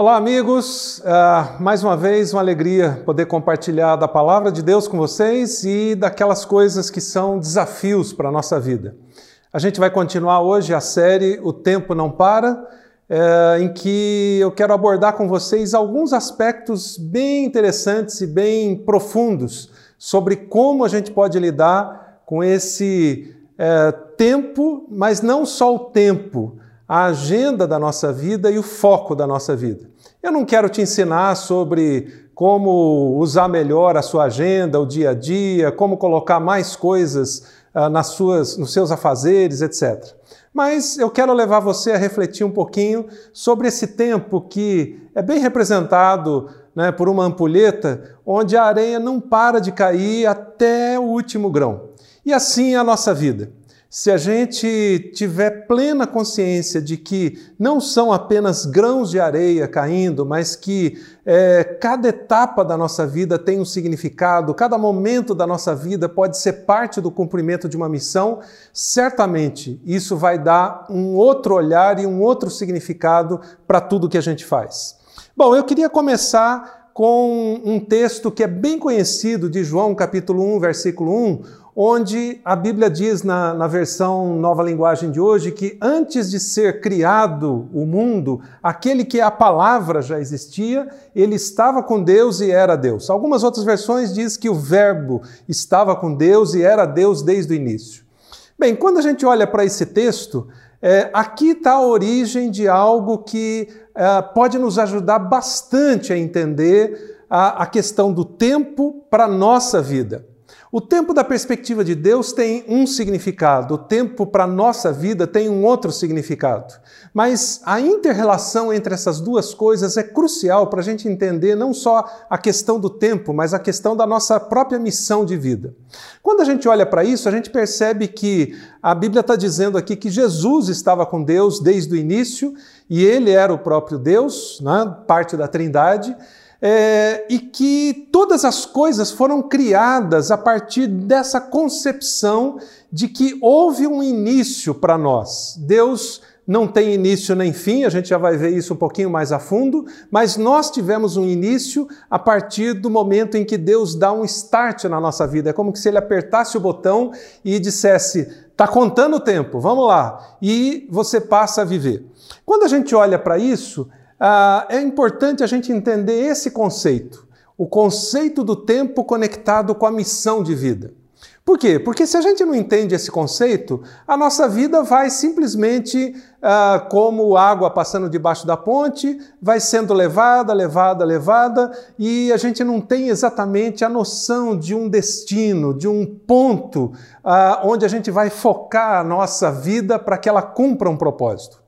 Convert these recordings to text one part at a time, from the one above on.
Olá, amigos. Uh, mais uma vez, uma alegria poder compartilhar da palavra de Deus com vocês e daquelas coisas que são desafios para a nossa vida. A gente vai continuar hoje a série O Tempo Não Para, uh, em que eu quero abordar com vocês alguns aspectos bem interessantes e bem profundos sobre como a gente pode lidar com esse uh, tempo, mas não só o tempo a agenda da nossa vida e o foco da nossa vida. Eu não quero te ensinar sobre como usar melhor a sua agenda, o dia a dia, como colocar mais coisas uh, nas suas, nos seus afazeres, etc. Mas eu quero levar você a refletir um pouquinho sobre esse tempo que é bem representado né, por uma ampulheta, onde a areia não para de cair até o último grão. E assim é a nossa vida se a gente tiver plena consciência de que não são apenas grãos de areia caindo, mas que é, cada etapa da nossa vida tem um significado, cada momento da nossa vida pode ser parte do cumprimento de uma missão, certamente isso vai dar um outro olhar e um outro significado para tudo que a gente faz. Bom, eu queria começar com um texto que é bem conhecido de João, capítulo 1, versículo 1, onde a Bíblia diz na, na, versão nova linguagem de hoje que antes de ser criado o mundo, aquele que é a palavra já existia, ele estava com Deus e era Deus. Algumas outras versões diz que o verbo estava com Deus e era Deus desde o início. Bem, quando a gente olha para esse texto, é, aqui está a origem de algo que é, pode nos ajudar bastante a entender a, a questão do tempo para a nossa vida. O tempo da perspectiva de Deus tem um significado, o tempo para a nossa vida tem um outro significado. Mas a interrelação entre essas duas coisas é crucial para a gente entender não só a questão do tempo, mas a questão da nossa própria missão de vida. Quando a gente olha para isso, a gente percebe que a Bíblia está dizendo aqui que Jesus estava com Deus desde o início e ele era o próprio Deus, né, parte da Trindade é, e que todas as coisas foram criadas a partir dessa concepção de que houve um início para nós. Deus não tem início nem fim, a gente já vai ver isso um pouquinho mais a fundo, mas nós tivemos um início a partir do momento em que Deus dá um start na nossa vida. É como se ele apertasse o botão e dissesse: está contando o tempo, vamos lá, e você passa a viver. Quando a gente olha para isso, ah, é importante a gente entender esse conceito, o conceito do tempo conectado com a missão de vida. Por quê? Porque se a gente não entende esse conceito, a nossa vida vai simplesmente ah, como água passando debaixo da ponte, vai sendo levada, levada, levada, e a gente não tem exatamente a noção de um destino, de um ponto ah, onde a gente vai focar a nossa vida para que ela cumpra um propósito.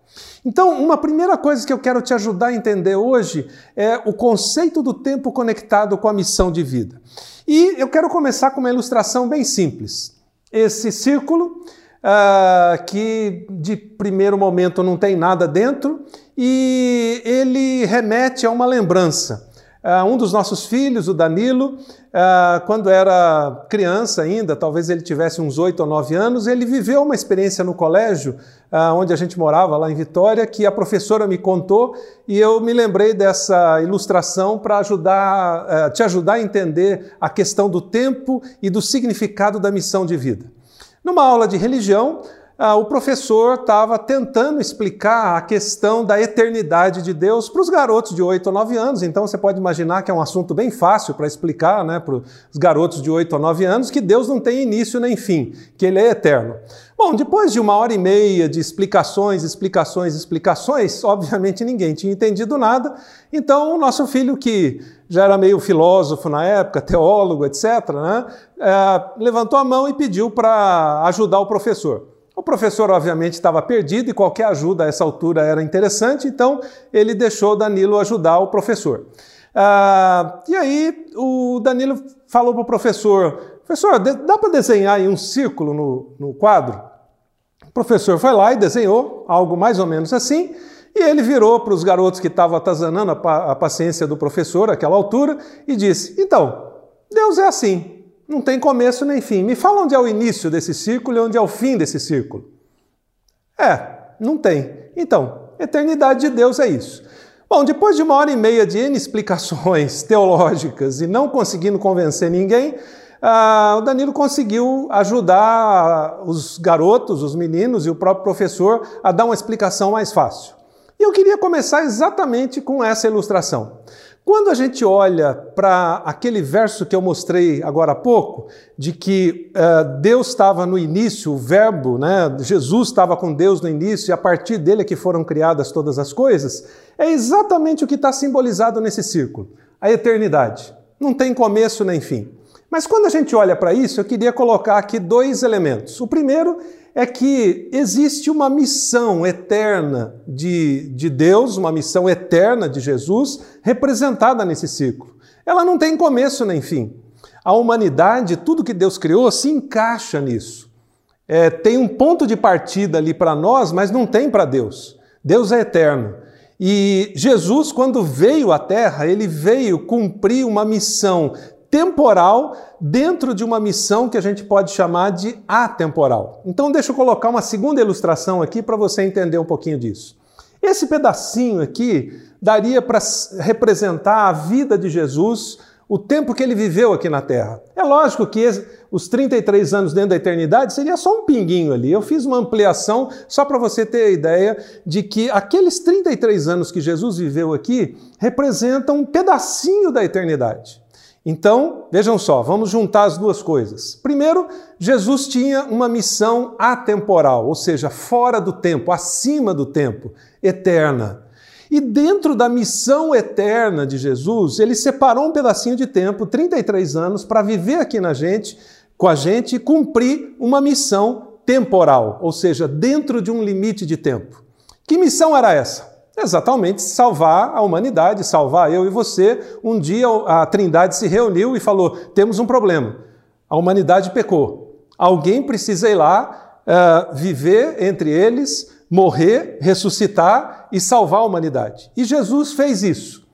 Então, uma primeira coisa que eu quero te ajudar a entender hoje é o conceito do tempo conectado com a missão de vida. E eu quero começar com uma ilustração bem simples. Esse círculo, uh, que de primeiro momento não tem nada dentro, e ele remete a uma lembrança. Uh, um dos nossos filhos, o Danilo, uh, quando era criança ainda, talvez ele tivesse uns oito ou nove anos, ele viveu uma experiência no colégio, uh, onde a gente morava, lá em Vitória, que a professora me contou e eu me lembrei dessa ilustração para ajudar, te ajudar a entender a questão do tempo e do significado da missão de vida. Numa aula de religião, ah, o professor estava tentando explicar a questão da eternidade de Deus para os garotos de 8 ou 9 anos. Então você pode imaginar que é um assunto bem fácil para explicar né, para os garotos de 8 ou 9 anos que Deus não tem início nem fim, que Ele é eterno. Bom, depois de uma hora e meia de explicações, explicações, explicações, obviamente ninguém tinha entendido nada. Então o nosso filho, que já era meio filósofo na época, teólogo, etc., né, é, levantou a mão e pediu para ajudar o professor. O professor, obviamente, estava perdido e qualquer ajuda a essa altura era interessante, então ele deixou Danilo ajudar o professor. Ah, e aí o Danilo falou para o professor: Professor, dá para desenhar aí um círculo no, no quadro? O professor foi lá e desenhou algo mais ou menos assim. E ele virou para os garotos que estavam atazanando a, a paciência do professor àquela altura e disse: Então, Deus é assim. Não tem começo nem fim. Me fala onde é o início desse círculo e onde é o fim desse círculo. É, não tem. Então, eternidade de Deus é isso. Bom, depois de uma hora e meia de explicações teológicas e não conseguindo convencer ninguém, ah, o Danilo conseguiu ajudar os garotos, os meninos e o próprio professor a dar uma explicação mais fácil. E eu queria começar exatamente com essa ilustração. Quando a gente olha para aquele verso que eu mostrei agora há pouco, de que uh, Deus estava no início, o Verbo, né, Jesus estava com Deus no início e a partir dele é que foram criadas todas as coisas, é exatamente o que está simbolizado nesse círculo: a eternidade. Não tem começo nem fim. Mas quando a gente olha para isso, eu queria colocar aqui dois elementos. O primeiro é que existe uma missão eterna de, de Deus, uma missão eterna de Jesus, representada nesse ciclo. Ela não tem começo nem fim. A humanidade, tudo que Deus criou, se encaixa nisso. É, tem um ponto de partida ali para nós, mas não tem para Deus. Deus é eterno. E Jesus, quando veio à Terra, ele veio cumprir uma missão temporal dentro de uma missão que a gente pode chamar de atemporal. Então, deixa eu colocar uma segunda ilustração aqui para você entender um pouquinho disso. Esse pedacinho aqui daria para representar a vida de Jesus, o tempo que ele viveu aqui na Terra. É lógico que os 33 anos dentro da eternidade seria só um pinguinho ali. Eu fiz uma ampliação só para você ter a ideia de que aqueles 33 anos que Jesus viveu aqui representam um pedacinho da eternidade. Então, vejam só, vamos juntar as duas coisas. Primeiro, Jesus tinha uma missão atemporal, ou seja, fora do tempo, acima do tempo, eterna. E dentro da missão eterna de Jesus, ele separou um pedacinho de tempo, 33 anos, para viver aqui na gente, com a gente e cumprir uma missão temporal, ou seja, dentro de um limite de tempo. Que missão era essa? Exatamente, salvar a humanidade, salvar eu e você. Um dia a Trindade se reuniu e falou: temos um problema. A humanidade pecou. Alguém precisa ir lá uh, viver entre eles, morrer, ressuscitar e salvar a humanidade. E Jesus fez isso.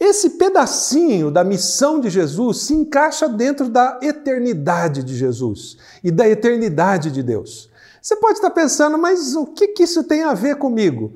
Esse pedacinho da missão de Jesus se encaixa dentro da eternidade de Jesus e da eternidade de Deus. Você pode estar pensando, mas o que, que isso tem a ver comigo?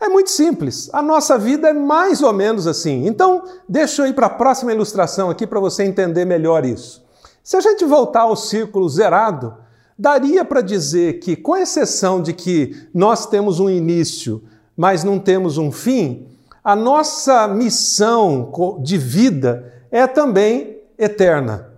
É muito simples. A nossa vida é mais ou menos assim. Então, deixa eu ir para a próxima ilustração aqui para você entender melhor isso. Se a gente voltar ao círculo zerado, daria para dizer que, com exceção de que nós temos um início, mas não temos um fim, a nossa missão de vida é também eterna.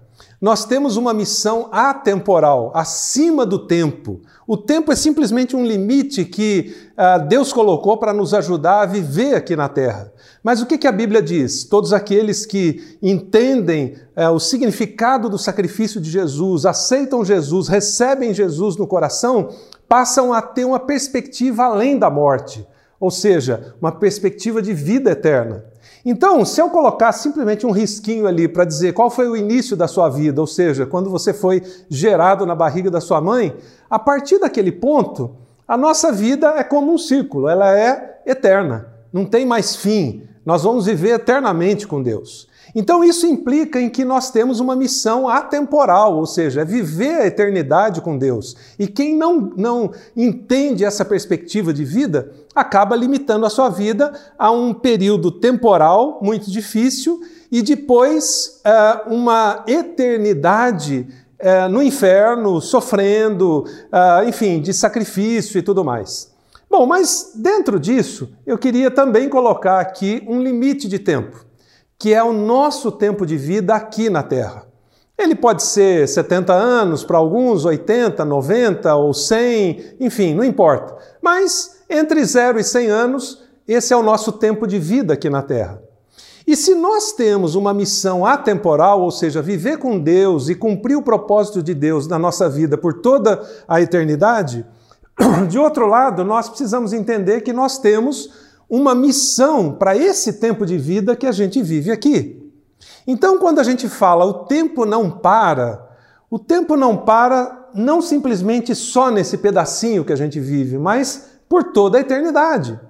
Nós temos uma missão atemporal, acima do tempo. O tempo é simplesmente um limite que uh, Deus colocou para nos ajudar a viver aqui na Terra. Mas o que, que a Bíblia diz? Todos aqueles que entendem uh, o significado do sacrifício de Jesus, aceitam Jesus, recebem Jesus no coração, passam a ter uma perspectiva além da morte, ou seja, uma perspectiva de vida eterna. Então, se eu colocar simplesmente um risquinho ali para dizer qual foi o início da sua vida, ou seja, quando você foi gerado na barriga da sua mãe, a partir daquele ponto, a nossa vida é como um círculo, ela é eterna, não tem mais fim. Nós vamos viver eternamente com Deus. Então isso implica em que nós temos uma missão atemporal, ou seja, é viver a eternidade com Deus. E quem não, não entende essa perspectiva de vida acaba limitando a sua vida a um período temporal muito difícil e depois uh, uma eternidade uh, no inferno, sofrendo, uh, enfim, de sacrifício e tudo mais. Bom, mas dentro disso, eu queria também colocar aqui um limite de tempo que é o nosso tempo de vida aqui na Terra. Ele pode ser 70 anos para alguns, 80, 90 ou 100, enfim, não importa. Mas entre 0 e 100 anos, esse é o nosso tempo de vida aqui na Terra. E se nós temos uma missão atemporal, ou seja, viver com Deus e cumprir o propósito de Deus na nossa vida por toda a eternidade, de outro lado, nós precisamos entender que nós temos uma missão para esse tempo de vida que a gente vive aqui. Então, quando a gente fala o tempo não para, o tempo não para não simplesmente só nesse pedacinho que a gente vive, mas por toda a eternidade.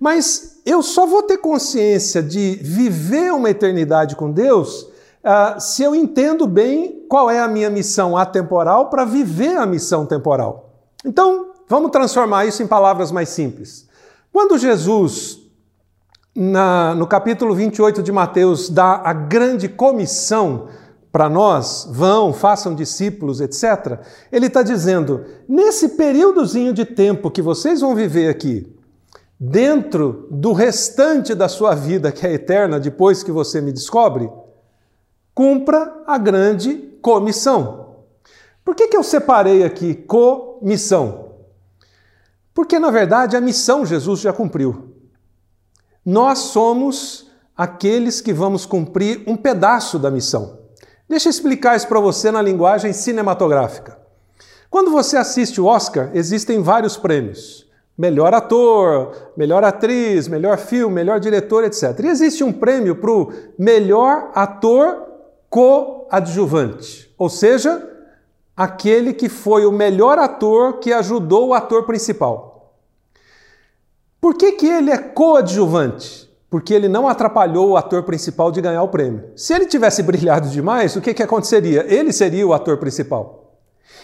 Mas eu só vou ter consciência de viver uma eternidade com Deus uh, se eu entendo bem qual é a minha missão atemporal para viver a missão temporal. Então, vamos transformar isso em palavras mais simples. Quando Jesus na, no capítulo 28 de Mateus, dá a grande comissão para nós, vão, façam discípulos, etc., ele está dizendo: nesse períodozinho de tempo que vocês vão viver aqui, dentro do restante da sua vida, que é eterna, depois que você me descobre, cumpra a grande comissão. Por que, que eu separei aqui comissão? Porque, na verdade, a missão Jesus já cumpriu. Nós somos aqueles que vamos cumprir um pedaço da missão. Deixa eu explicar isso para você na linguagem cinematográfica. Quando você assiste o Oscar, existem vários prêmios. Melhor ator, melhor atriz, melhor filme, melhor diretor, etc. E existe um prêmio para o melhor ator coadjuvante, ou seja, aquele que foi o melhor ator que ajudou o ator principal. Por que, que ele é coadjuvante? Porque ele não atrapalhou o ator principal de ganhar o prêmio. Se ele tivesse brilhado demais, o que, que aconteceria? Ele seria o ator principal.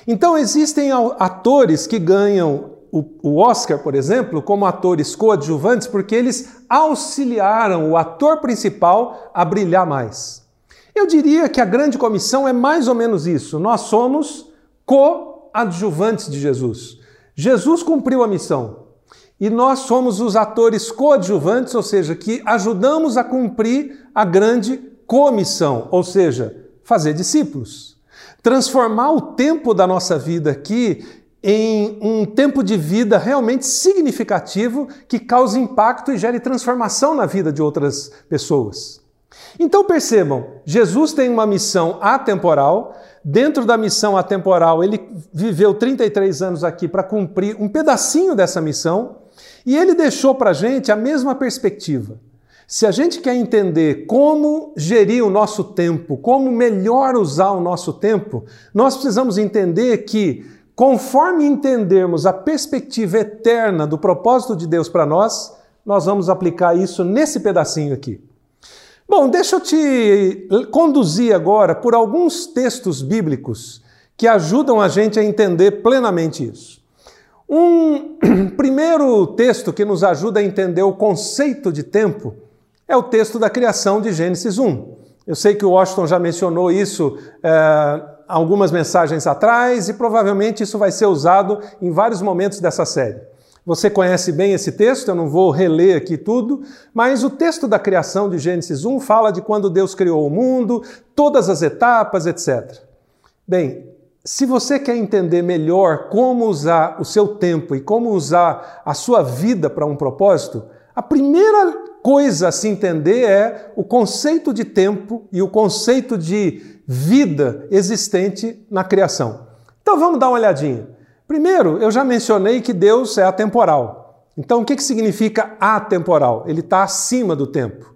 Então existem atores que ganham o Oscar, por exemplo, como atores coadjuvantes, porque eles auxiliaram o ator principal a brilhar mais. Eu diria que a grande comissão é mais ou menos isso. Nós somos coadjuvantes de Jesus. Jesus cumpriu a missão e nós somos os atores coadjuvantes, ou seja, que ajudamos a cumprir a grande comissão, ou seja, fazer discípulos. Transformar o tempo da nossa vida aqui em um tempo de vida realmente significativo que cause impacto e gere transformação na vida de outras pessoas. Então percebam, Jesus tem uma missão atemporal. Dentro da missão atemporal, ele viveu 33 anos aqui para cumprir um pedacinho dessa missão e ele deixou para a gente a mesma perspectiva. Se a gente quer entender como gerir o nosso tempo, como melhor usar o nosso tempo, nós precisamos entender que, conforme entendermos a perspectiva eterna do propósito de Deus para nós, nós vamos aplicar isso nesse pedacinho aqui. Bom, deixa eu te conduzir agora por alguns textos bíblicos que ajudam a gente a entender plenamente isso. Um primeiro texto que nos ajuda a entender o conceito de tempo é o texto da criação de Gênesis 1. Eu sei que o Washington já mencionou isso é, algumas mensagens atrás e provavelmente isso vai ser usado em vários momentos dessa série. Você conhece bem esse texto, eu não vou reler aqui tudo, mas o texto da criação de Gênesis 1 fala de quando Deus criou o mundo, todas as etapas, etc. Bem, se você quer entender melhor como usar o seu tempo e como usar a sua vida para um propósito, a primeira coisa a se entender é o conceito de tempo e o conceito de vida existente na criação. Então vamos dar uma olhadinha. Primeiro, eu já mencionei que Deus é atemporal. Então, o que, que significa atemporal? Ele está acima do tempo.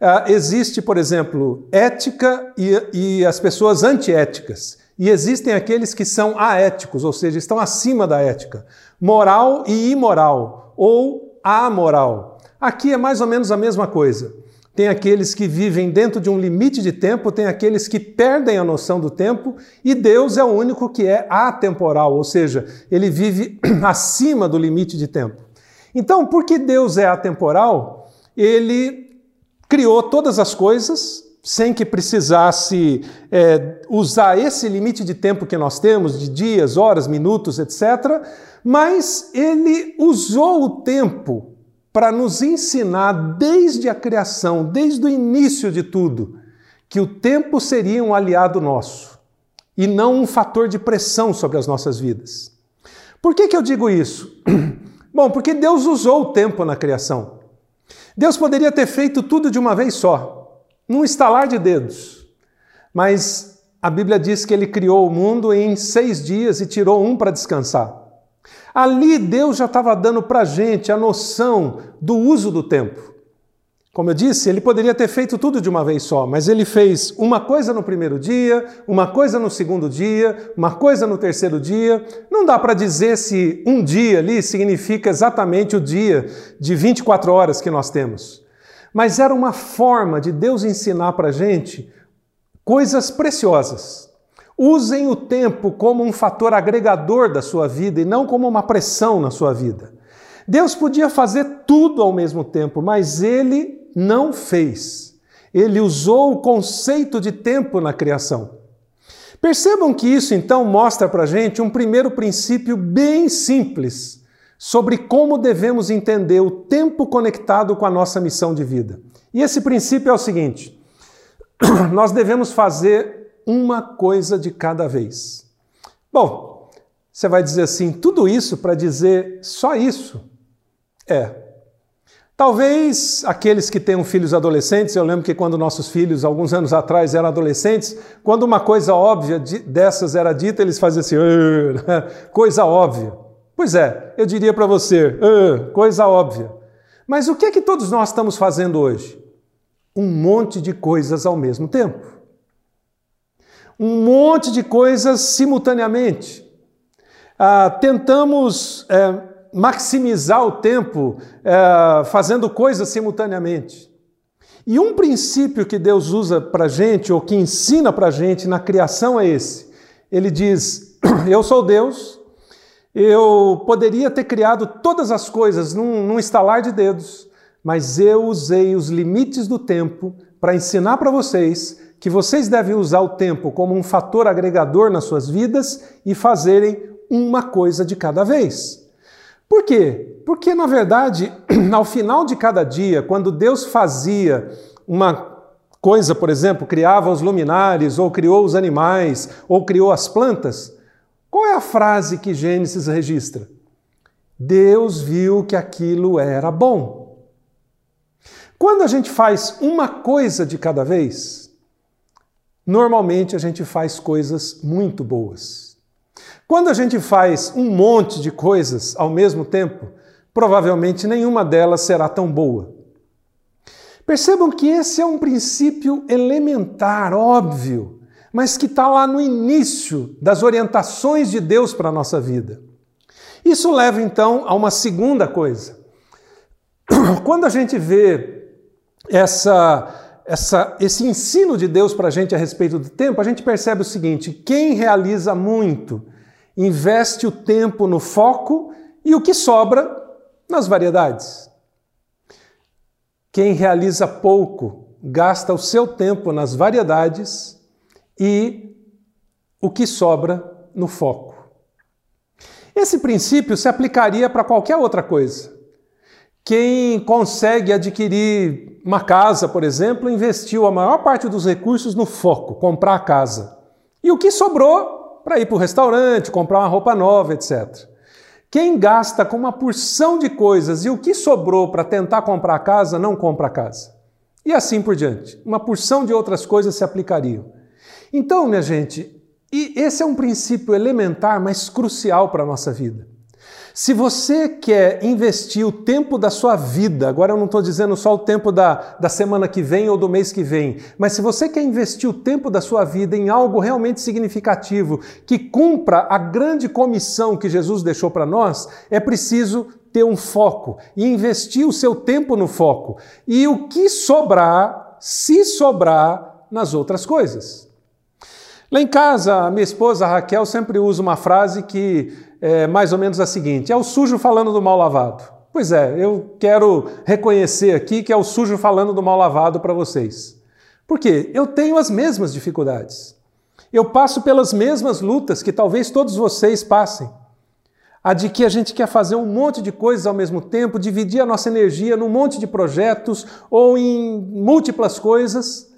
Uh, existe, por exemplo, ética e, e as pessoas antiéticas. E existem aqueles que são aéticos, ou seja, estão acima da ética. Moral e imoral, ou amoral. Aqui é mais ou menos a mesma coisa tem aqueles que vivem dentro de um limite de tempo, tem aqueles que perdem a noção do tempo, e Deus é o único que é atemporal, ou seja, ele vive acima do limite de tempo. Então, porque Deus é atemporal, ele criou todas as coisas sem que precisasse é, usar esse limite de tempo que nós temos, de dias, horas, minutos, etc., mas ele usou o tempo para nos ensinar desde a criação, desde o início de tudo, que o tempo seria um aliado nosso e não um fator de pressão sobre as nossas vidas. Por que, que eu digo isso? Bom, porque Deus usou o tempo na criação. Deus poderia ter feito tudo de uma vez só, num estalar de dedos. Mas a Bíblia diz que ele criou o mundo em seis dias e tirou um para descansar. Ali Deus já estava dando para a gente a noção do uso do tempo. Como eu disse, ele poderia ter feito tudo de uma vez só, mas ele fez uma coisa no primeiro dia, uma coisa no segundo dia, uma coisa no terceiro dia. Não dá para dizer se um dia ali significa exatamente o dia de 24 horas que nós temos. Mas era uma forma de Deus ensinar para a gente coisas preciosas. Usem o tempo como um fator agregador da sua vida e não como uma pressão na sua vida. Deus podia fazer tudo ao mesmo tempo, mas ele não fez. Ele usou o conceito de tempo na criação. Percebam que isso então mostra para gente um primeiro princípio bem simples sobre como devemos entender o tempo conectado com a nossa missão de vida. E esse princípio é o seguinte: nós devemos fazer uma coisa de cada vez. Bom, você vai dizer assim, tudo isso para dizer só isso? É, Talvez aqueles que tenham filhos adolescentes, eu lembro que quando nossos filhos, alguns anos atrás, eram adolescentes, quando uma coisa óbvia dessas era dita, eles faziam assim, coisa óbvia. Pois é, eu diria para você, coisa óbvia. Mas o que é que todos nós estamos fazendo hoje? Um monte de coisas ao mesmo tempo. Um monte de coisas simultaneamente. Ah, tentamos. É, maximizar o tempo é, fazendo coisas simultaneamente. E um princípio que Deus usa para a gente, ou que ensina para a gente na criação, é esse. Ele diz: Eu sou Deus, eu poderia ter criado todas as coisas num, num estalar de dedos, mas eu usei os limites do tempo para ensinar para vocês que vocês devem usar o tempo como um fator agregador nas suas vidas e fazerem uma coisa de cada vez. Por quê? Porque, na verdade, ao final de cada dia, quando Deus fazia uma coisa, por exemplo, criava os luminares, ou criou os animais, ou criou as plantas, qual é a frase que Gênesis registra? Deus viu que aquilo era bom. Quando a gente faz uma coisa de cada vez, normalmente a gente faz coisas muito boas. Quando a gente faz um monte de coisas ao mesmo tempo, provavelmente nenhuma delas será tão boa. Percebam que esse é um princípio elementar, óbvio, mas que está lá no início das orientações de Deus para a nossa vida. Isso leva então a uma segunda coisa. Quando a gente vê essa, essa, esse ensino de Deus para a gente a respeito do tempo, a gente percebe o seguinte: quem realiza muito investe o tempo no foco e o que sobra nas variedades. Quem realiza pouco gasta o seu tempo nas variedades e o que sobra no foco. Esse princípio se aplicaria para qualquer outra coisa. Quem consegue adquirir uma casa, por exemplo, investiu a maior parte dos recursos no foco, comprar a casa. E o que sobrou para ir para o restaurante, comprar uma roupa nova, etc. Quem gasta com uma porção de coisas e o que sobrou para tentar comprar a casa, não compra a casa. E assim por diante. Uma porção de outras coisas se aplicariam. Então, minha gente, e esse é um princípio elementar, mas crucial para a nossa vida. Se você quer investir o tempo da sua vida, agora eu não estou dizendo só o tempo da, da semana que vem ou do mês que vem, mas se você quer investir o tempo da sua vida em algo realmente significativo, que cumpra a grande comissão que Jesus deixou para nós, é preciso ter um foco e investir o seu tempo no foco. E o que sobrar, se sobrar, nas outras coisas. Lá em casa, minha esposa Raquel sempre usa uma frase que é mais ou menos a seguinte: é o sujo falando do mal lavado. Pois é, eu quero reconhecer aqui que é o sujo falando do mal lavado para vocês. Por quê? Eu tenho as mesmas dificuldades. Eu passo pelas mesmas lutas que talvez todos vocês passem. A de que a gente quer fazer um monte de coisas ao mesmo tempo, dividir a nossa energia num monte de projetos ou em múltiplas coisas.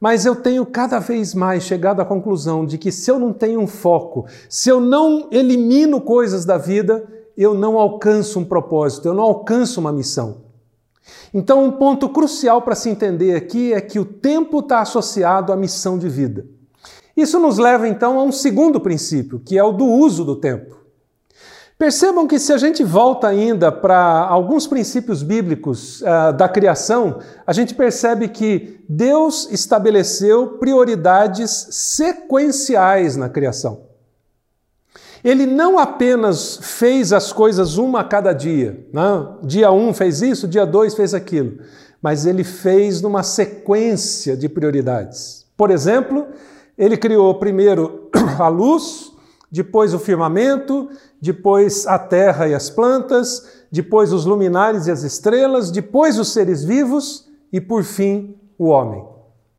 Mas eu tenho cada vez mais chegado à conclusão de que se eu não tenho um foco, se eu não elimino coisas da vida, eu não alcanço um propósito, eu não alcanço uma missão. Então, um ponto crucial para se entender aqui é que o tempo está associado à missão de vida. Isso nos leva então a um segundo princípio, que é o do uso do tempo. Percebam que se a gente volta ainda para alguns princípios bíblicos uh, da criação, a gente percebe que Deus estabeleceu prioridades sequenciais na criação. Ele não apenas fez as coisas uma a cada dia? Né? dia um fez isso, dia dois fez aquilo, mas ele fez numa sequência de prioridades. Por exemplo, ele criou primeiro a luz, depois o firmamento, depois a terra e as plantas, depois os luminares e as estrelas, depois os seres vivos e por fim o homem.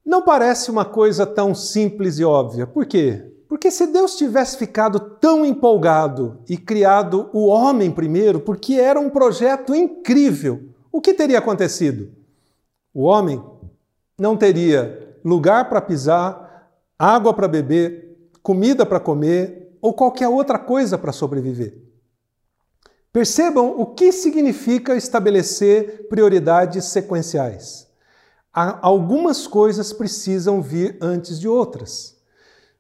Não parece uma coisa tão simples e óbvia. Por quê? Porque se Deus tivesse ficado tão empolgado e criado o homem primeiro, porque era um projeto incrível, o que teria acontecido? O homem não teria lugar para pisar, água para beber, comida para comer ou qualquer outra coisa para sobreviver. Percebam o que significa estabelecer prioridades sequenciais. Algumas coisas precisam vir antes de outras.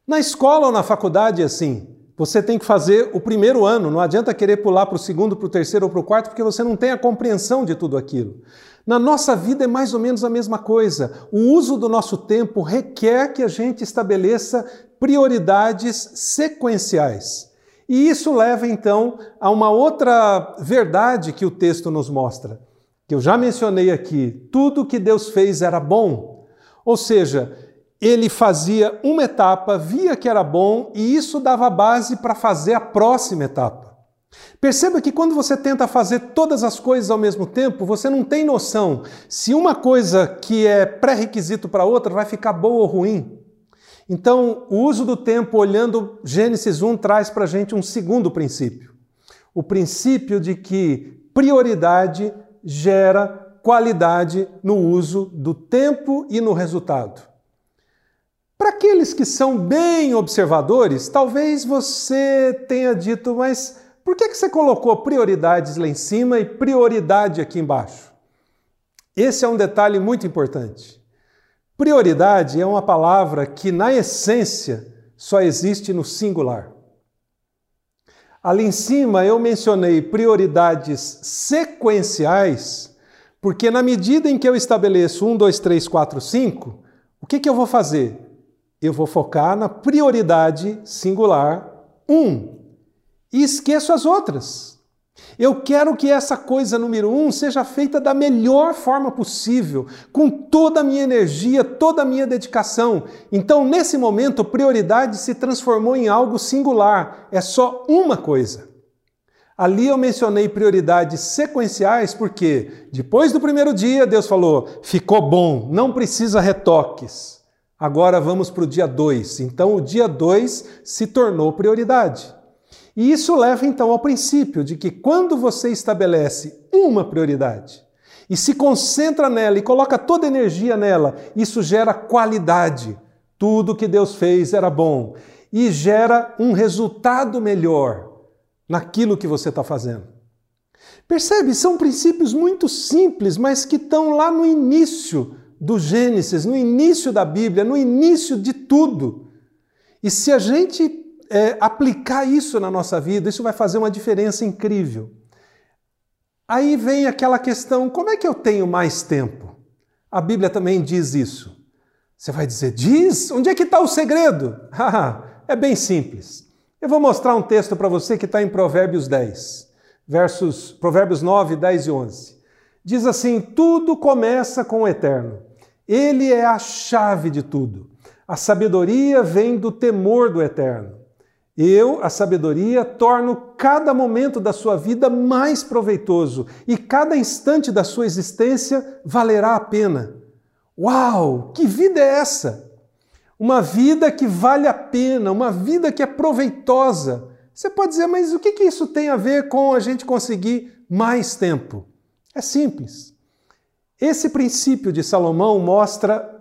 Na escola ou na faculdade assim. Você tem que fazer o primeiro ano, não adianta querer pular para o segundo, para o terceiro ou para o quarto, porque você não tem a compreensão de tudo aquilo. Na nossa vida é mais ou menos a mesma coisa. O uso do nosso tempo requer que a gente estabeleça prioridades sequenciais. E isso leva então a uma outra verdade que o texto nos mostra, que eu já mencionei aqui: tudo que Deus fez era bom. Ou seja, ele fazia uma etapa, via que era bom e isso dava base para fazer a próxima etapa. Perceba que quando você tenta fazer todas as coisas ao mesmo tempo, você não tem noção se uma coisa que é pré-requisito para outra vai ficar boa ou ruim. Então, o uso do tempo olhando Gênesis 1 traz para a gente um segundo princípio. O princípio de que prioridade gera qualidade no uso do tempo e no resultado. Para aqueles que são bem observadores, talvez você tenha dito, mas por que, que você colocou prioridades lá em cima e prioridade aqui embaixo? Esse é um detalhe muito importante. Prioridade é uma palavra que, na essência, só existe no singular. Ali em cima eu mencionei prioridades sequenciais, porque na medida em que eu estabeleço 1, 2, 3, 4, 5, o que, que eu vou fazer? eu vou focar na prioridade singular 1 um, e esqueço as outras. Eu quero que essa coisa número um seja feita da melhor forma possível, com toda a minha energia, toda a minha dedicação. Então, nesse momento, prioridade se transformou em algo singular, é só uma coisa. Ali eu mencionei prioridades sequenciais porque depois do primeiro dia Deus falou: ficou bom, não precisa retoques. Agora vamos para o dia 2. Então, o dia 2 se tornou prioridade. E isso leva então ao princípio de que quando você estabelece uma prioridade e se concentra nela e coloca toda a energia nela, isso gera qualidade. Tudo que Deus fez era bom e gera um resultado melhor naquilo que você está fazendo. Percebe? São princípios muito simples, mas que estão lá no início do Gênesis, no início da Bíblia, no início de tudo. E se a gente é, aplicar isso na nossa vida, isso vai fazer uma diferença incrível. Aí vem aquela questão: como é que eu tenho mais tempo? A Bíblia também diz isso. Você vai dizer, diz? Onde é que está o segredo? é bem simples. Eu vou mostrar um texto para você que está em Provérbios 10, versos Provérbios 9, 10 e 11. Diz assim: tudo começa com o eterno. Ele é a chave de tudo. A sabedoria vem do temor do eterno. Eu, a sabedoria, torno cada momento da sua vida mais proveitoso e cada instante da sua existência valerá a pena. Uau! Que vida é essa? Uma vida que vale a pena, uma vida que é proveitosa. Você pode dizer, mas o que, isso tem a ver com a gente conseguir mais tempo? É simples. Esse princípio de Salomão mostra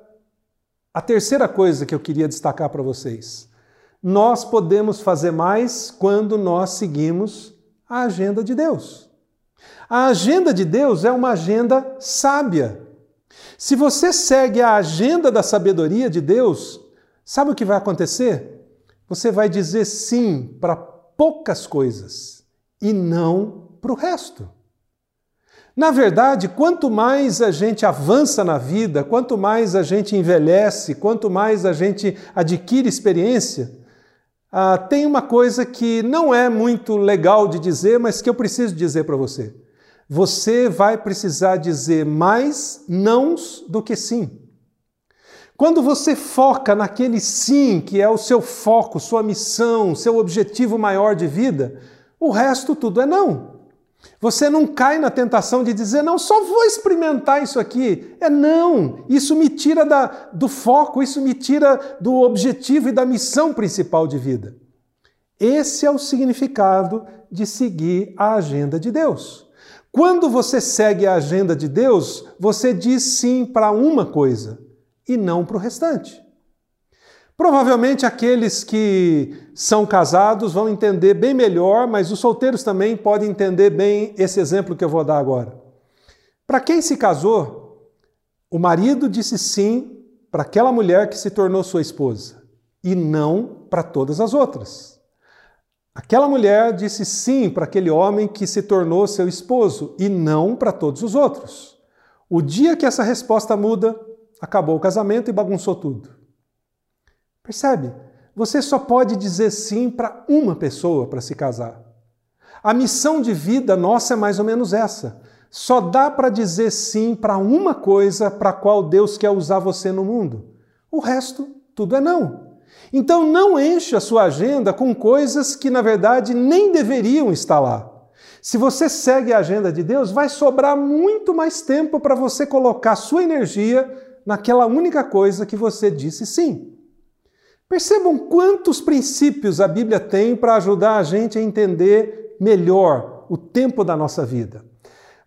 a terceira coisa que eu queria destacar para vocês. Nós podemos fazer mais quando nós seguimos a agenda de Deus. A agenda de Deus é uma agenda sábia. Se você segue a agenda da sabedoria de Deus, sabe o que vai acontecer? Você vai dizer sim para poucas coisas e não para o resto. Na verdade, quanto mais a gente avança na vida, quanto mais a gente envelhece, quanto mais a gente adquire experiência, ah, tem uma coisa que não é muito legal de dizer, mas que eu preciso dizer para você. Você vai precisar dizer mais nãos do que sim. Quando você foca naquele sim, que é o seu foco, sua missão, seu objetivo maior de vida, o resto tudo é não. Você não cai na tentação de dizer, não, só vou experimentar isso aqui. É não. Isso me tira da, do foco, isso me tira do objetivo e da missão principal de vida. Esse é o significado de seguir a agenda de Deus. Quando você segue a agenda de Deus, você diz sim para uma coisa e não para o restante. Provavelmente aqueles que são casados vão entender bem melhor, mas os solteiros também podem entender bem esse exemplo que eu vou dar agora. Para quem se casou, o marido disse sim para aquela mulher que se tornou sua esposa e não para todas as outras. Aquela mulher disse sim para aquele homem que se tornou seu esposo e não para todos os outros. O dia que essa resposta muda, acabou o casamento e bagunçou tudo. Percebe? Você só pode dizer sim para uma pessoa para se casar. A missão de vida nossa é mais ou menos essa. Só dá para dizer sim para uma coisa para a qual Deus quer usar você no mundo. O resto, tudo é não. Então não enche a sua agenda com coisas que na verdade nem deveriam estar lá. Se você segue a agenda de Deus, vai sobrar muito mais tempo para você colocar sua energia naquela única coisa que você disse sim. Percebam quantos princípios a Bíblia tem para ajudar a gente a entender melhor o tempo da nossa vida.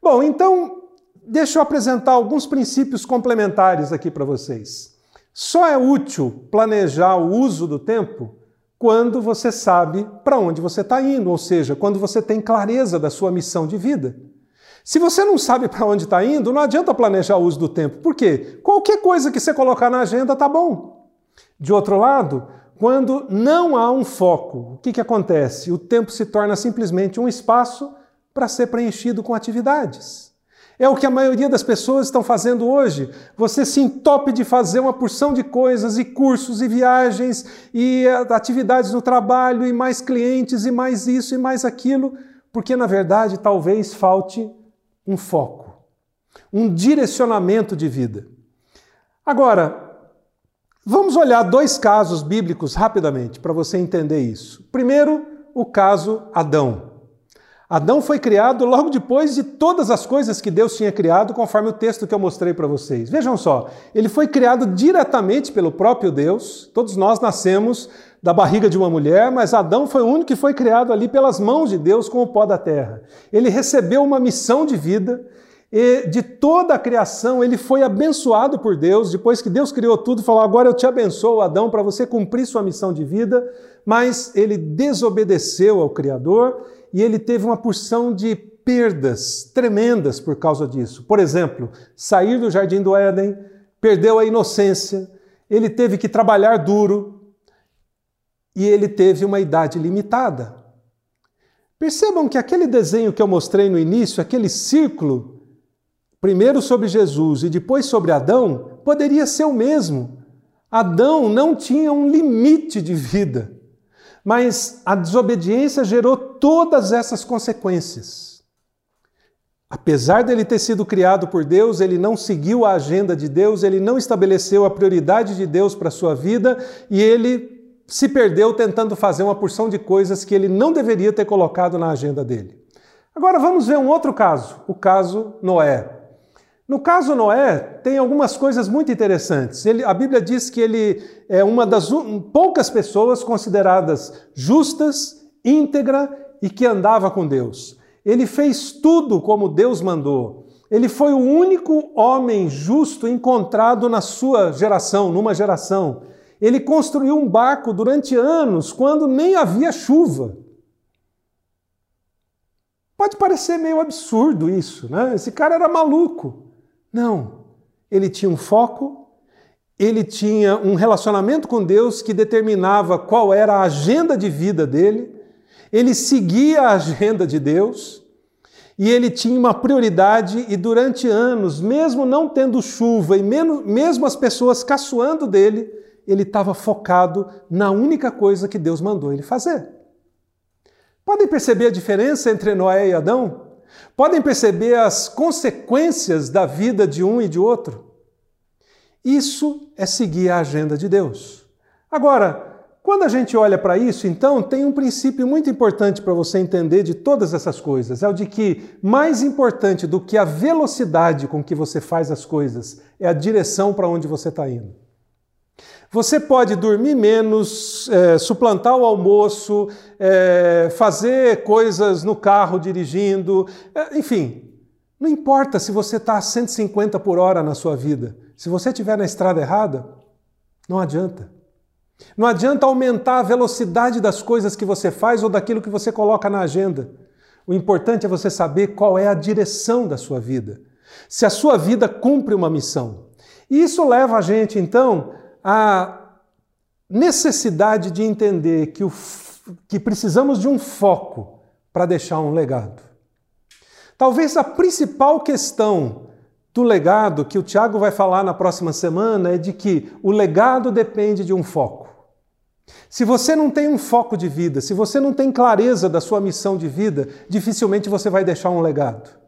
Bom, então, deixa eu apresentar alguns princípios complementares aqui para vocês. Só é útil planejar o uso do tempo quando você sabe para onde você está indo, ou seja, quando você tem clareza da sua missão de vida. Se você não sabe para onde está indo, não adianta planejar o uso do tempo. Por quê? Qualquer coisa que você colocar na agenda tá bom. De outro lado, quando não há um foco, o que, que acontece? O tempo se torna simplesmente um espaço para ser preenchido com atividades. É o que a maioria das pessoas estão fazendo hoje. Você se entope de fazer uma porção de coisas, e cursos, e viagens, e eh, atividades no trabalho, e mais clientes, e mais isso, e mais aquilo, porque na verdade talvez falte um foco, um direcionamento de vida. Agora, Vamos olhar dois casos bíblicos rapidamente para você entender isso. Primeiro, o caso Adão. Adão foi criado logo depois de todas as coisas que Deus tinha criado, conforme o texto que eu mostrei para vocês. Vejam só, ele foi criado diretamente pelo próprio Deus. Todos nós nascemos da barriga de uma mulher, mas Adão foi o único que foi criado ali pelas mãos de Deus com o pó da terra. Ele recebeu uma missão de vida, e de toda a criação, ele foi abençoado por Deus. Depois que Deus criou tudo, falou: Agora eu te abençoo, Adão, para você cumprir sua missão de vida. Mas ele desobedeceu ao Criador e ele teve uma porção de perdas tremendas por causa disso. Por exemplo, sair do jardim do Éden, perdeu a inocência, ele teve que trabalhar duro e ele teve uma idade limitada. Percebam que aquele desenho que eu mostrei no início, aquele círculo, primeiro sobre Jesus e depois sobre Adão, poderia ser o mesmo. Adão não tinha um limite de vida, mas a desobediência gerou todas essas consequências. Apesar dele ter sido criado por Deus, ele não seguiu a agenda de Deus, ele não estabeleceu a prioridade de Deus para a sua vida e ele se perdeu tentando fazer uma porção de coisas que ele não deveria ter colocado na agenda dele. Agora vamos ver um outro caso, o caso Noé. No caso Noé, tem algumas coisas muito interessantes. Ele, a Bíblia diz que ele é uma das poucas pessoas consideradas justas, íntegra e que andava com Deus. Ele fez tudo como Deus mandou. Ele foi o único homem justo encontrado na sua geração, numa geração. Ele construiu um barco durante anos, quando nem havia chuva. Pode parecer meio absurdo isso, né? Esse cara era maluco. Não. Ele tinha um foco, ele tinha um relacionamento com Deus que determinava qual era a agenda de vida dele, ele seguia a agenda de Deus e ele tinha uma prioridade, e durante anos, mesmo não tendo chuva e mesmo as pessoas caçoando dele, ele estava focado na única coisa que Deus mandou ele fazer. Podem perceber a diferença entre Noé e Adão? Podem perceber as consequências da vida de um e de outro? Isso é seguir a agenda de Deus. Agora, quando a gente olha para isso, então, tem um princípio muito importante para você entender de todas essas coisas. É o de que mais importante do que a velocidade com que você faz as coisas é a direção para onde você está indo. Você pode dormir menos, é, suplantar o almoço, é, fazer coisas no carro dirigindo, é, enfim. Não importa se você está a 150 por hora na sua vida. Se você estiver na estrada errada, não adianta. Não adianta aumentar a velocidade das coisas que você faz ou daquilo que você coloca na agenda. O importante é você saber qual é a direção da sua vida. Se a sua vida cumpre uma missão. E isso leva a gente, então, à necessidade de entender que, o, que precisamos de um foco para deixar um legado. Talvez a principal questão do legado que o Tiago vai falar na próxima semana é de que o legado depende de um foco. Se você não tem um foco de vida, se você não tem clareza da sua missão de vida, dificilmente você vai deixar um legado.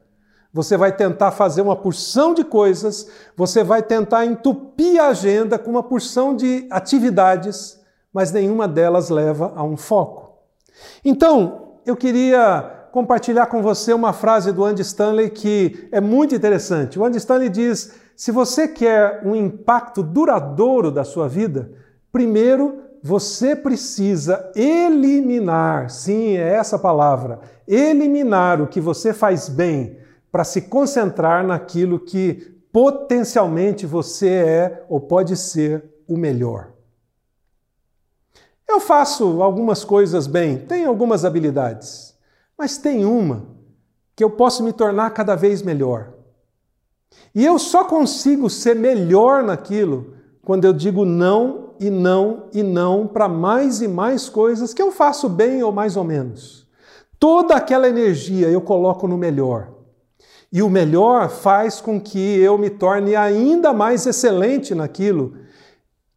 Você vai tentar fazer uma porção de coisas, você vai tentar entupir a agenda com uma porção de atividades, mas nenhuma delas leva a um foco. Então, eu queria compartilhar com você uma frase do Andy Stanley que é muito interessante. O Andy Stanley diz: se você quer um impacto duradouro da sua vida, primeiro você precisa eliminar, sim, é essa palavra, eliminar o que você faz bem para se concentrar naquilo que potencialmente você é ou pode ser o melhor. Eu faço algumas coisas bem, tenho algumas habilidades, mas tem uma que eu posso me tornar cada vez melhor. E eu só consigo ser melhor naquilo quando eu digo não e não e não para mais e mais coisas que eu faço bem ou mais ou menos. Toda aquela energia eu coloco no melhor. E o melhor faz com que eu me torne ainda mais excelente naquilo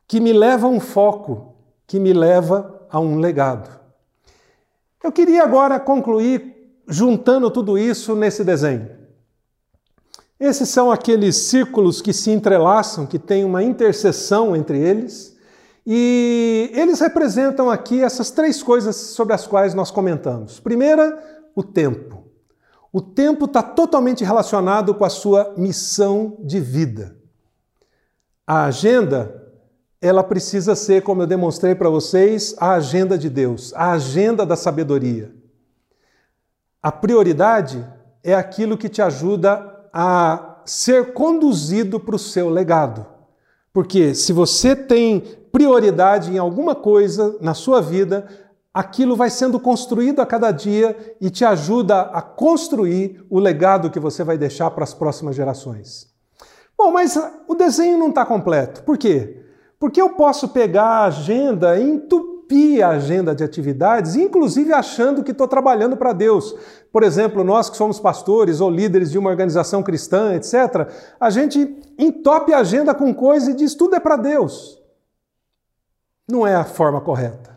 que me leva a um foco, que me leva a um legado. Eu queria agora concluir juntando tudo isso nesse desenho. Esses são aqueles círculos que se entrelaçam, que tem uma interseção entre eles. E eles representam aqui essas três coisas sobre as quais nós comentamos. Primeira, o tempo. O tempo está totalmente relacionado com a sua missão de vida. A agenda, ela precisa ser, como eu demonstrei para vocês, a agenda de Deus, a agenda da sabedoria. A prioridade é aquilo que te ajuda a ser conduzido para o seu legado. Porque se você tem prioridade em alguma coisa na sua vida, aquilo vai sendo construído a cada dia e te ajuda a construir o legado que você vai deixar para as próximas gerações. Bom, mas o desenho não está completo. Por quê? Porque eu posso pegar a agenda e entupir a agenda de atividades, inclusive achando que estou trabalhando para Deus. Por exemplo, nós que somos pastores ou líderes de uma organização cristã, etc., a gente entope a agenda com coisa e diz tudo é para Deus. Não é a forma correta.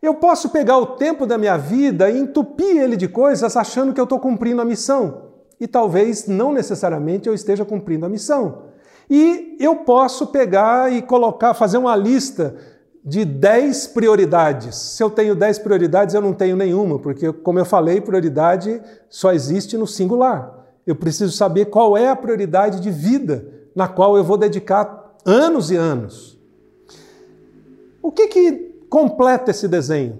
Eu posso pegar o tempo da minha vida e entupir ele de coisas achando que eu estou cumprindo a missão. E talvez não necessariamente eu esteja cumprindo a missão. E eu posso pegar e colocar, fazer uma lista de 10 prioridades. Se eu tenho 10 prioridades, eu não tenho nenhuma, porque, como eu falei, prioridade só existe no singular. Eu preciso saber qual é a prioridade de vida na qual eu vou dedicar anos e anos. O que, que completa esse desenho?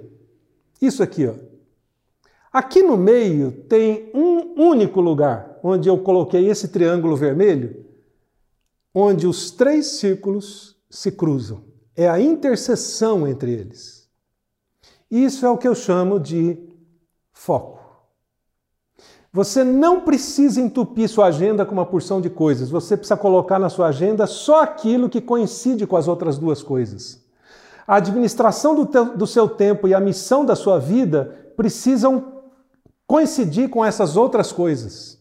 Isso aqui, ó. Aqui no meio tem um único lugar onde eu coloquei esse triângulo vermelho, onde os três círculos se cruzam é a interseção entre eles. Isso é o que eu chamo de foco. Você não precisa entupir sua agenda com uma porção de coisas, você precisa colocar na sua agenda só aquilo que coincide com as outras duas coisas. A administração do, do seu tempo e a missão da sua vida precisam coincidir com essas outras coisas.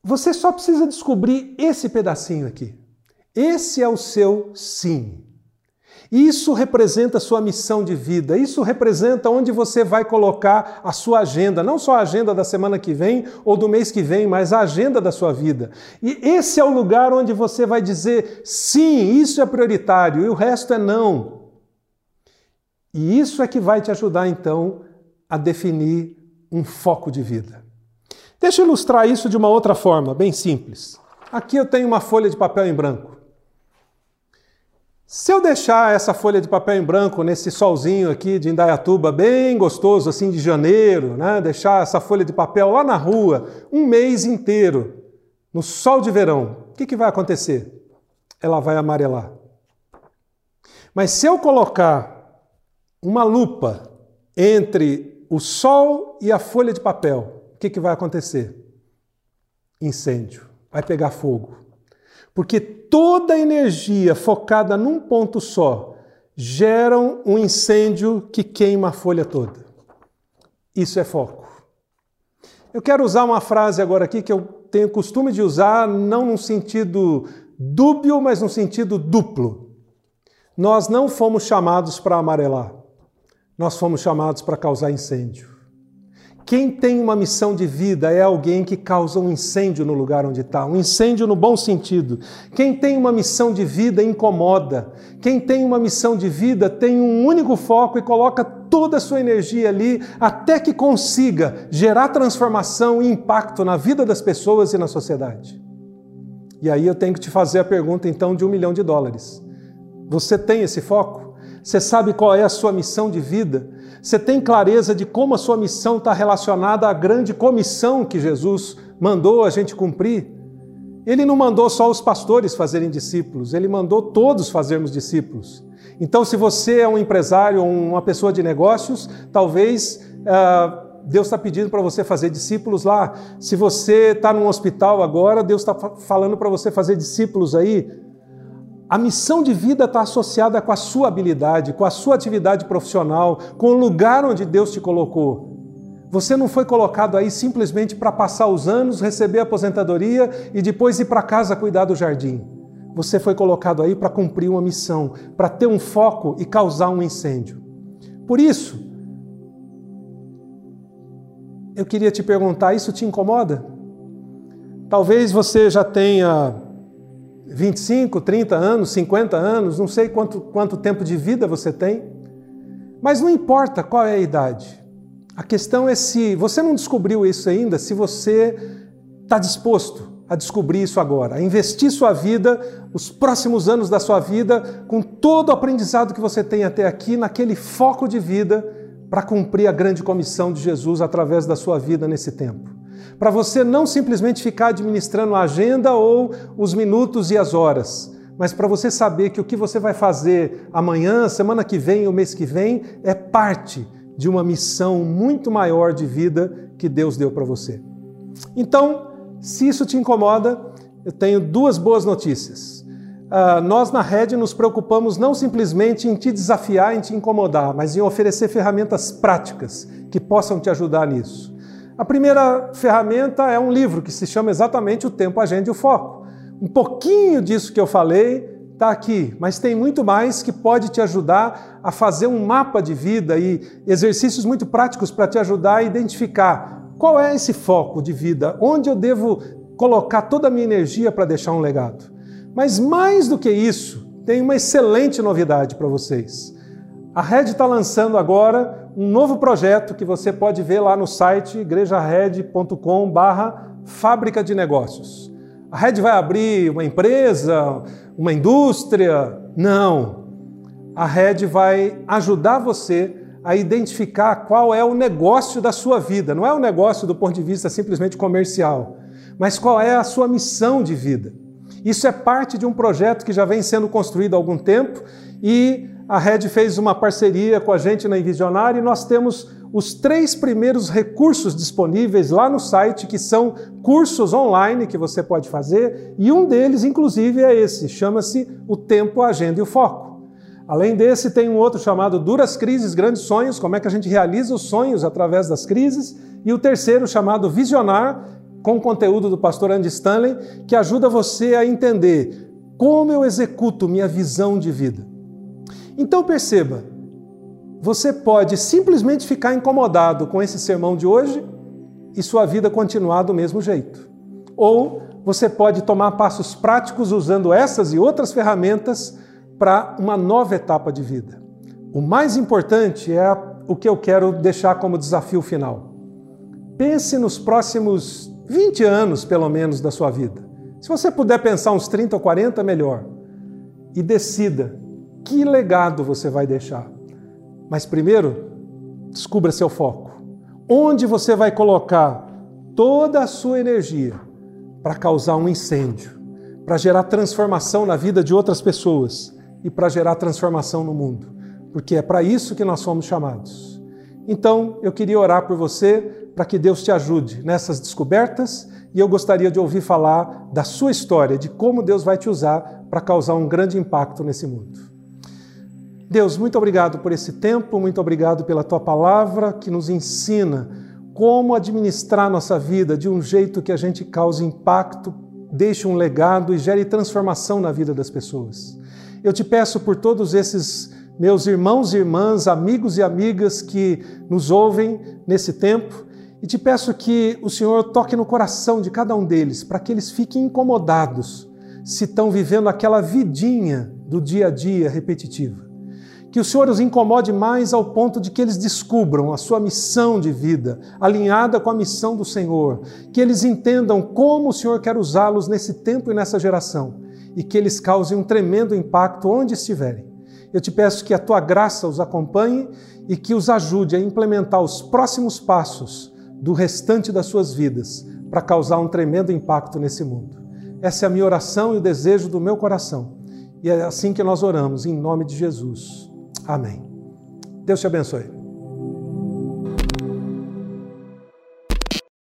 Você só precisa descobrir esse pedacinho aqui. Esse é o seu sim. Isso representa a sua missão de vida, isso representa onde você vai colocar a sua agenda, não só a agenda da semana que vem ou do mês que vem, mas a agenda da sua vida. E esse é o lugar onde você vai dizer sim, isso é prioritário e o resto é não. E isso é que vai te ajudar então a definir um foco de vida. Deixa eu ilustrar isso de uma outra forma, bem simples. Aqui eu tenho uma folha de papel em branco. Se eu deixar essa folha de papel em branco nesse solzinho aqui de Indaiatuba, bem gostoso, assim de janeiro, né? deixar essa folha de papel lá na rua um mês inteiro, no sol de verão, o que, que vai acontecer? Ela vai amarelar. Mas se eu colocar uma lupa entre o sol e a folha de papel, o que, que vai acontecer? Incêndio, vai pegar fogo. Porque toda energia focada num ponto só gera um incêndio que queima a folha toda. Isso é foco. Eu quero usar uma frase agora aqui que eu tenho costume de usar, não num sentido dúbio, mas num sentido duplo. Nós não fomos chamados para amarelar, nós fomos chamados para causar incêndio. Quem tem uma missão de vida é alguém que causa um incêndio no lugar onde está, um incêndio no bom sentido. Quem tem uma missão de vida incomoda. Quem tem uma missão de vida tem um único foco e coloca toda a sua energia ali até que consiga gerar transformação e impacto na vida das pessoas e na sociedade. E aí eu tenho que te fazer a pergunta então de um milhão de dólares. Você tem esse foco? Você sabe qual é a sua missão de vida? Você tem clareza de como a sua missão está relacionada à grande comissão que Jesus mandou a gente cumprir? Ele não mandou só os pastores fazerem discípulos, ele mandou todos fazermos discípulos. Então, se você é um empresário uma pessoa de negócios, talvez uh, Deus está pedindo para você fazer discípulos lá. Se você está num hospital agora, Deus está falando para você fazer discípulos aí. A missão de vida está associada com a sua habilidade, com a sua atividade profissional, com o lugar onde Deus te colocou. Você não foi colocado aí simplesmente para passar os anos, receber a aposentadoria e depois ir para casa cuidar do jardim. Você foi colocado aí para cumprir uma missão, para ter um foco e causar um incêndio. Por isso, eu queria te perguntar: isso te incomoda? Talvez você já tenha 25, 30 anos, 50 anos, não sei quanto, quanto tempo de vida você tem, mas não importa qual é a idade. A questão é se você não descobriu isso ainda, se você está disposto a descobrir isso agora, a investir sua vida, os próximos anos da sua vida, com todo o aprendizado que você tem até aqui, naquele foco de vida para cumprir a grande comissão de Jesus através da sua vida nesse tempo para você não simplesmente ficar administrando a agenda ou os minutos e as horas, mas para você saber que o que você vai fazer amanhã, semana que vem, o mês que vem, é parte de uma missão muito maior de vida que Deus deu para você. Então, se isso te incomoda, eu tenho duas boas notícias. Uh, nós na Red nos preocupamos não simplesmente em te desafiar, em te incomodar, mas em oferecer ferramentas práticas que possam te ajudar nisso. A primeira ferramenta é um livro que se chama exatamente O Tempo, Agenda e o Foco. Um pouquinho disso que eu falei está aqui, mas tem muito mais que pode te ajudar a fazer um mapa de vida e exercícios muito práticos para te ajudar a identificar qual é esse foco de vida, onde eu devo colocar toda a minha energia para deixar um legado. Mas mais do que isso, tem uma excelente novidade para vocês. A Red está lançando agora um novo projeto que você pode ver lá no site igrejared.com barra fábrica de negócios. A Red vai abrir uma empresa, uma indústria? Não. A Red vai ajudar você a identificar qual é o negócio da sua vida. Não é o um negócio do ponto de vista simplesmente comercial, mas qual é a sua missão de vida. Isso é parte de um projeto que já vem sendo construído há algum tempo e a Red fez uma parceria com a gente na Envisionária e nós temos os três primeiros recursos disponíveis lá no site, que são cursos online que você pode fazer, e um deles, inclusive, é esse, chama-se O Tempo, a Agenda e o Foco. Além desse, tem um outro chamado Duras Crises, Grandes Sonhos, como é que a gente realiza os sonhos através das crises, e o terceiro chamado Visionar, com o conteúdo do pastor Andy Stanley, que ajuda você a entender como eu executo minha visão de vida. Então perceba, você pode simplesmente ficar incomodado com esse sermão de hoje e sua vida continuar do mesmo jeito. Ou você pode tomar passos práticos usando essas e outras ferramentas para uma nova etapa de vida. O mais importante é o que eu quero deixar como desafio final. Pense nos próximos 20 anos, pelo menos, da sua vida. Se você puder pensar uns 30 ou 40, melhor. E decida que legado você vai deixar. Mas primeiro, descubra seu foco. Onde você vai colocar toda a sua energia para causar um incêndio, para gerar transformação na vida de outras pessoas e para gerar transformação no mundo, porque é para isso que nós somos chamados. Então, eu queria orar por você para que Deus te ajude nessas descobertas e eu gostaria de ouvir falar da sua história, de como Deus vai te usar para causar um grande impacto nesse mundo. Deus, muito obrigado por esse tempo, muito obrigado pela tua palavra que nos ensina como administrar nossa vida de um jeito que a gente cause impacto, deixe um legado e gere transformação na vida das pessoas. Eu te peço por todos esses meus irmãos e irmãs, amigos e amigas que nos ouvem nesse tempo, e te peço que o Senhor toque no coração de cada um deles, para que eles fiquem incomodados se estão vivendo aquela vidinha do dia a dia repetitiva. Que o Senhor os incomode mais ao ponto de que eles descubram a sua missão de vida, alinhada com a missão do Senhor, que eles entendam como o Senhor quer usá-los nesse tempo e nessa geração, e que eles causem um tremendo impacto onde estiverem. Eu te peço que a tua graça os acompanhe e que os ajude a implementar os próximos passos do restante das suas vidas para causar um tremendo impacto nesse mundo. Essa é a minha oração e o desejo do meu coração. E é assim que nós oramos, em nome de Jesus. Amém. Deus te abençoe.